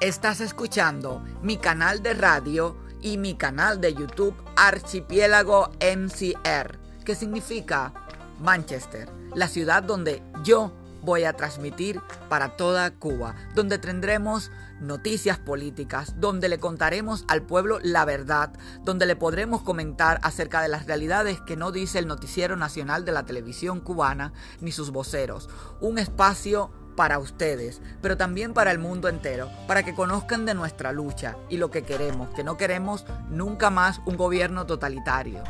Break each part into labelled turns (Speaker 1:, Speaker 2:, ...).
Speaker 1: Estás escuchando mi canal de radio y mi canal de YouTube Archipiélago MCR, que significa Manchester, la ciudad donde yo voy a transmitir para toda Cuba, donde tendremos noticias políticas, donde le contaremos al pueblo la verdad, donde le podremos comentar acerca de las realidades que no dice el noticiero nacional de la televisión cubana ni sus voceros. Un espacio para ustedes, pero también para el mundo entero, para que conozcan de nuestra lucha y lo que queremos, que no queremos nunca más un gobierno totalitario.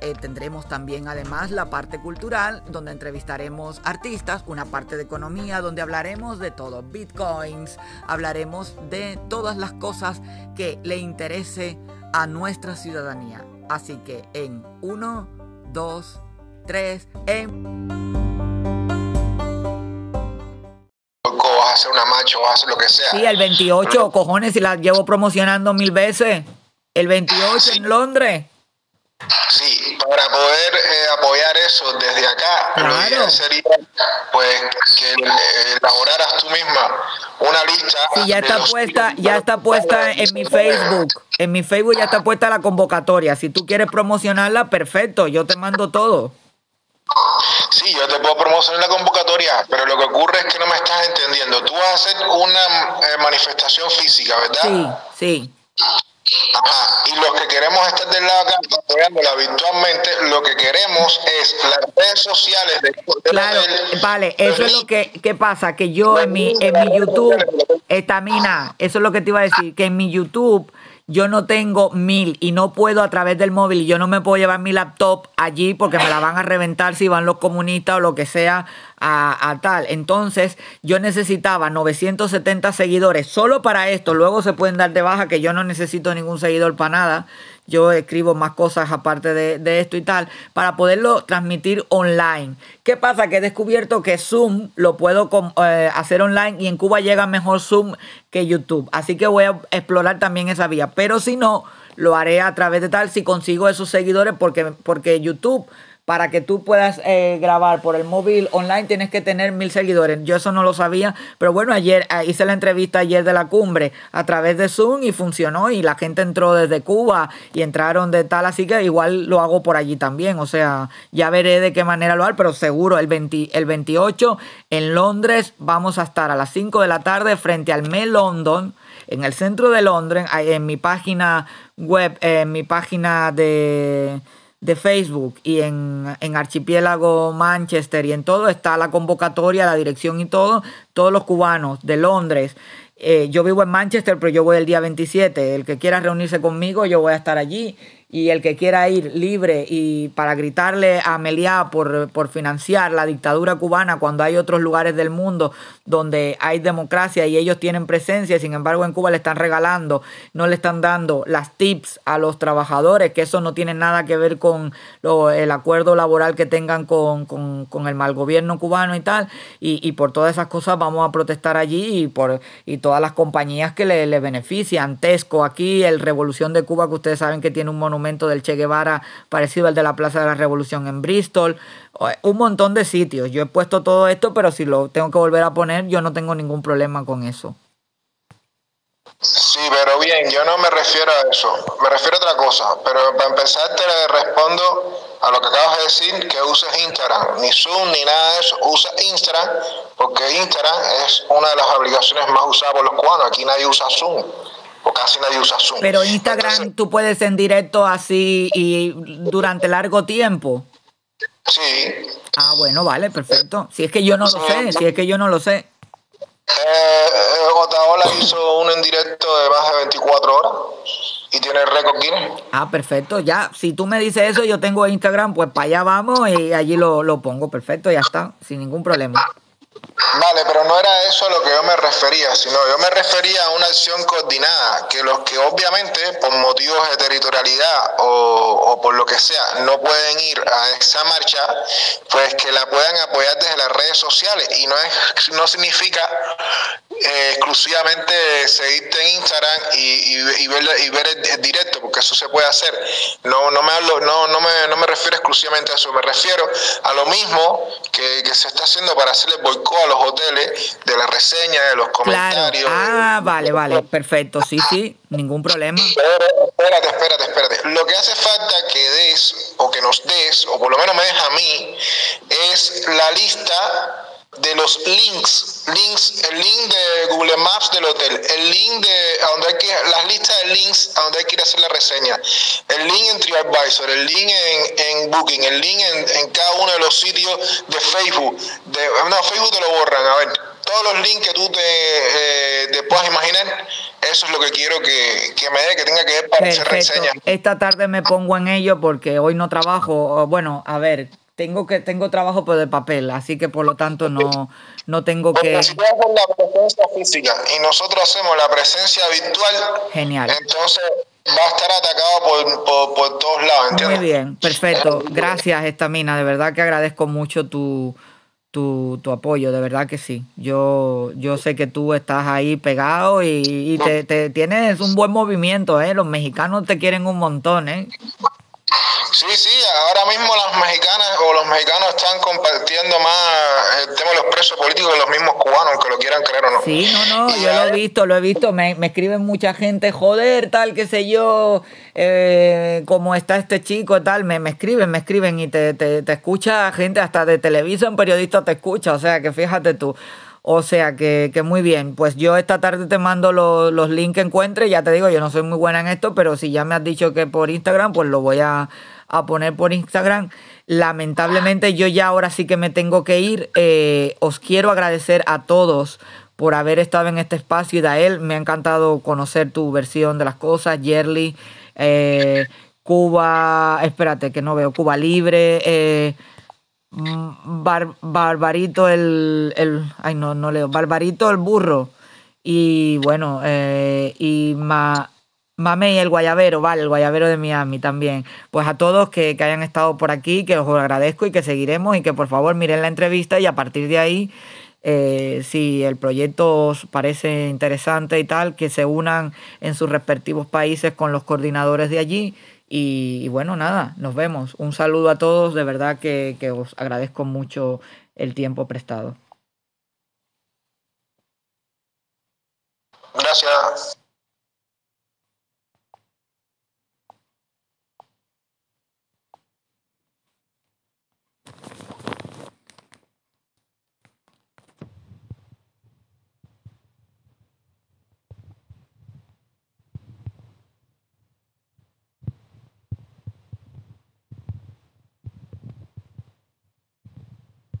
Speaker 1: Eh, tendremos también además la parte cultural, donde entrevistaremos artistas, una parte de economía, donde hablaremos de todo, bitcoins, hablaremos de todas las cosas que le interese a nuestra ciudadanía. Así que en 1, 2, 3, en...
Speaker 2: hacer una marcha o hacer lo que sea.
Speaker 1: Sí, el 28, cojones, y la llevo promocionando mil veces. El 28 en Londres.
Speaker 2: Sí, para poder eh, apoyar eso desde acá, lo ideal sería pues que eh, elaboraras tú misma una lista.
Speaker 1: Sí, ya está puesta, ya está puesta en mi Facebook. En mi Facebook ya está puesta la convocatoria. Si tú quieres promocionarla, perfecto, yo te mando todo.
Speaker 2: Sí, yo te puedo promocionar la convocatoria, pero lo que ocurre es que no me estás entendiendo. Tú vas a hacer una eh, manifestación física, ¿verdad?
Speaker 1: Sí, sí.
Speaker 2: Ajá, y los que queremos estar del lado acá apoyándola virtualmente, lo que queremos es las redes sociales de,
Speaker 1: Claro, vale, eso es lo que, ¿qué pasa, que yo en mi, en mi YouTube, estamina, eso es lo que te iba a decir, que en mi YouTube yo no tengo mil y no puedo a través del móvil y yo no me puedo llevar mi laptop allí porque me la van a reventar si van los comunistas o lo que sea a, tal. Entonces yo necesitaba 970 seguidores solo para esto. Luego se pueden dar de baja que yo no necesito ningún seguidor para nada yo escribo más cosas aparte de, esto y tal, para poderlo transmitir online. ¿Qué pasa? Que he descubierto que Zoom lo puedo eh, hacer online y en Cuba llega mejor Zoom que YouTube. Así que voy a explorar también esa vía. Pero si no, lo haré a través de tal si consigo esos seguidores porque, porque YouTube para que tú puedas eh, grabar por el móvil online tienes que tener mil seguidores. Yo eso no lo sabía, pero bueno, ayer eh, hice la entrevista ayer de la cumbre a través de Zoom y funcionó y la gente entró desde Cuba y entraron de tal, así que igual lo hago por allí también, o sea, ya veré de qué manera lo hago, pero seguro el, 20, el 28 en Londres vamos a estar a las 5 de la tarde frente al Me London en el centro de Londres, en mi página web, en mi página de de Facebook y en, en, Archipiélago Manchester y en todo está la convocatoria, la dirección y todo, todos los cubanos de Londres. Eh, yo vivo en Manchester, pero yo voy el día 27. El que quiera reunirse conmigo, yo voy a estar allí y el que quiera ir libre y para gritarle a Meliá por, por, financiar la dictadura cubana cuando hay otros lugares del mundo donde hay democracia y ellos tienen presencia, sin embargo en Cuba le están regalando, no le están dando las tips a los trabajadores, que eso no tiene nada que ver con lo, el acuerdo laboral que tengan con, con, con, el mal gobierno cubano y tal, y, y, por todas esas cosas vamos a protestar allí y por y todas las compañías que le, le benefician, Tesco aquí, el Revolución de Cuba que ustedes saben que tiene un monumento del Che Guevara parecido al de la Plaza de la Revolución en Bristol, un montón de sitios. Yo he puesto todo esto, pero si lo tengo que volver a poner, yo no tengo ningún problema con eso.
Speaker 2: Sí, pero bien, yo no me refiero a eso, me refiero a otra cosa, pero para empezar te respondo a lo que acabas de decir, que uses Instagram, ni Zoom ni nada de eso, usa Instagram, porque Instagram es una de las aplicaciones más usadas por los cubanos, aquí nadie usa Zoom casi nadie usa Zoom.
Speaker 1: Pero Instagram tú puedes en directo así y durante largo tiempo.
Speaker 2: Sí.
Speaker 1: Ah, bueno, vale, perfecto. Si es que yo no lo sé, si es que yo no lo sé.
Speaker 2: Eh, Otaola hizo uno en directo de más de 24 horas y tiene el récord Guinness.
Speaker 1: Ah, perfecto. Ya, si tú me dices eso, yo tengo Instagram, pues para allá vamos y allí lo, lo pongo. Perfecto, ya está, sin ningún problema.
Speaker 2: Vale, pero no era eso a lo que yo me refería, sino yo me refería a una acción coordinada, que los que obviamente por motivos de territorialidad o, por lo que sea no pueden ir a esa marcha, pues que la puedan apoyar desde las redes sociales. Y no es no significa eh, exclusivamente seguirte en Instagram y, y, ver, y ver el, directo, porque eso se puede hacer. No, no, me hablo, no, no, me, no me refiero exclusivamente a eso, me refiero a lo mismo que, que se está haciendo para hacerle boicot a los hoteles de la reseña, de los comentarios.
Speaker 1: Ah, vale, vale, perfecto, sí, sí, ningún problema.
Speaker 2: espérate, espérate, espérate. Lo que hace falta que des, o que nos des, o por lo menos me deja a mí, es la lista de los links, links, el link de Google Maps del hotel, el link de a donde hay que las listas de links a donde hay que ir a hacer la reseña, el link en TripAdvisor, el link en, en Booking, el link en, cada uno de los sitios de Facebook, de, no, Facebook te lo borran, a ver, todos los links que tú te, eh, te puedas imaginar, eso es lo que quiero que, que me dé, que tenga que ver para hacer reseña.
Speaker 1: Esta tarde me pongo en ello porque hoy no trabajo, bueno, a ver, tengo que tengo trabajo por de papel, así que por lo tanto no, no tengo que.
Speaker 2: Si la presencia física y nosotros hacemos la presencia virtual,
Speaker 1: genial.
Speaker 2: Entonces va a estar atacado por, por, todos lados, ¿entiendes?
Speaker 1: Muy bien, perfecto. Gracias, Estamina. De verdad que agradezco mucho tu, tu, tu, apoyo, de verdad que sí. Yo, yo sé que tú estás ahí pegado y, y te, te, tienes un buen movimiento, ¿eh? Los mexicanos te quieren un montón, ¿eh?
Speaker 2: Sí, sí, ahora mismo las mexicanas o los mexicanos están compartiendo más el tema de los presos políticos que los mismos cubanos, que lo quieran creer o no.
Speaker 1: Sí, no, no, yo lo he visto, lo he visto, me, me escriben mucha gente, joder, tal, qué sé yo, eh, cómo está este chico, tal, me, me escriben, me escriben y te, te, te escucha gente hasta de televisión, periodista te escucha, o sea que fíjate tú. O sea que, que, muy bien. Pues yo esta tarde te mando los, los links que encuentre. Ya te digo, yo no soy muy buena en esto, pero si ya me has dicho que por Instagram, pues lo voy a, a poner por Instagram. Lamentablemente yo ya ahora sí que me tengo que ir. Eh, os quiero agradecer a todos por haber estado en este espacio. Dael, me ha encantado conocer tu versión de las cosas. Yerly, eh, Cuba, espérate que no veo, Cuba Libre. Eh, Mm, Barbarito el, el, Ay, no, no leo. Barbarito el burro. Y bueno, y Mame el guayabero, vale, el guayabero de Miami también. Pues a todos que, que, hayan estado por aquí, que os agradezco y que seguiremos y que por favor miren la entrevista y a partir de ahí, eh, si el proyecto os parece interesante y tal, que se unan en sus respectivos países con los coordinadores de allí y, bueno, nada, nos vemos. Un saludo a todos, de verdad que, que os agradezco mucho el tiempo prestado.
Speaker 2: Gracias.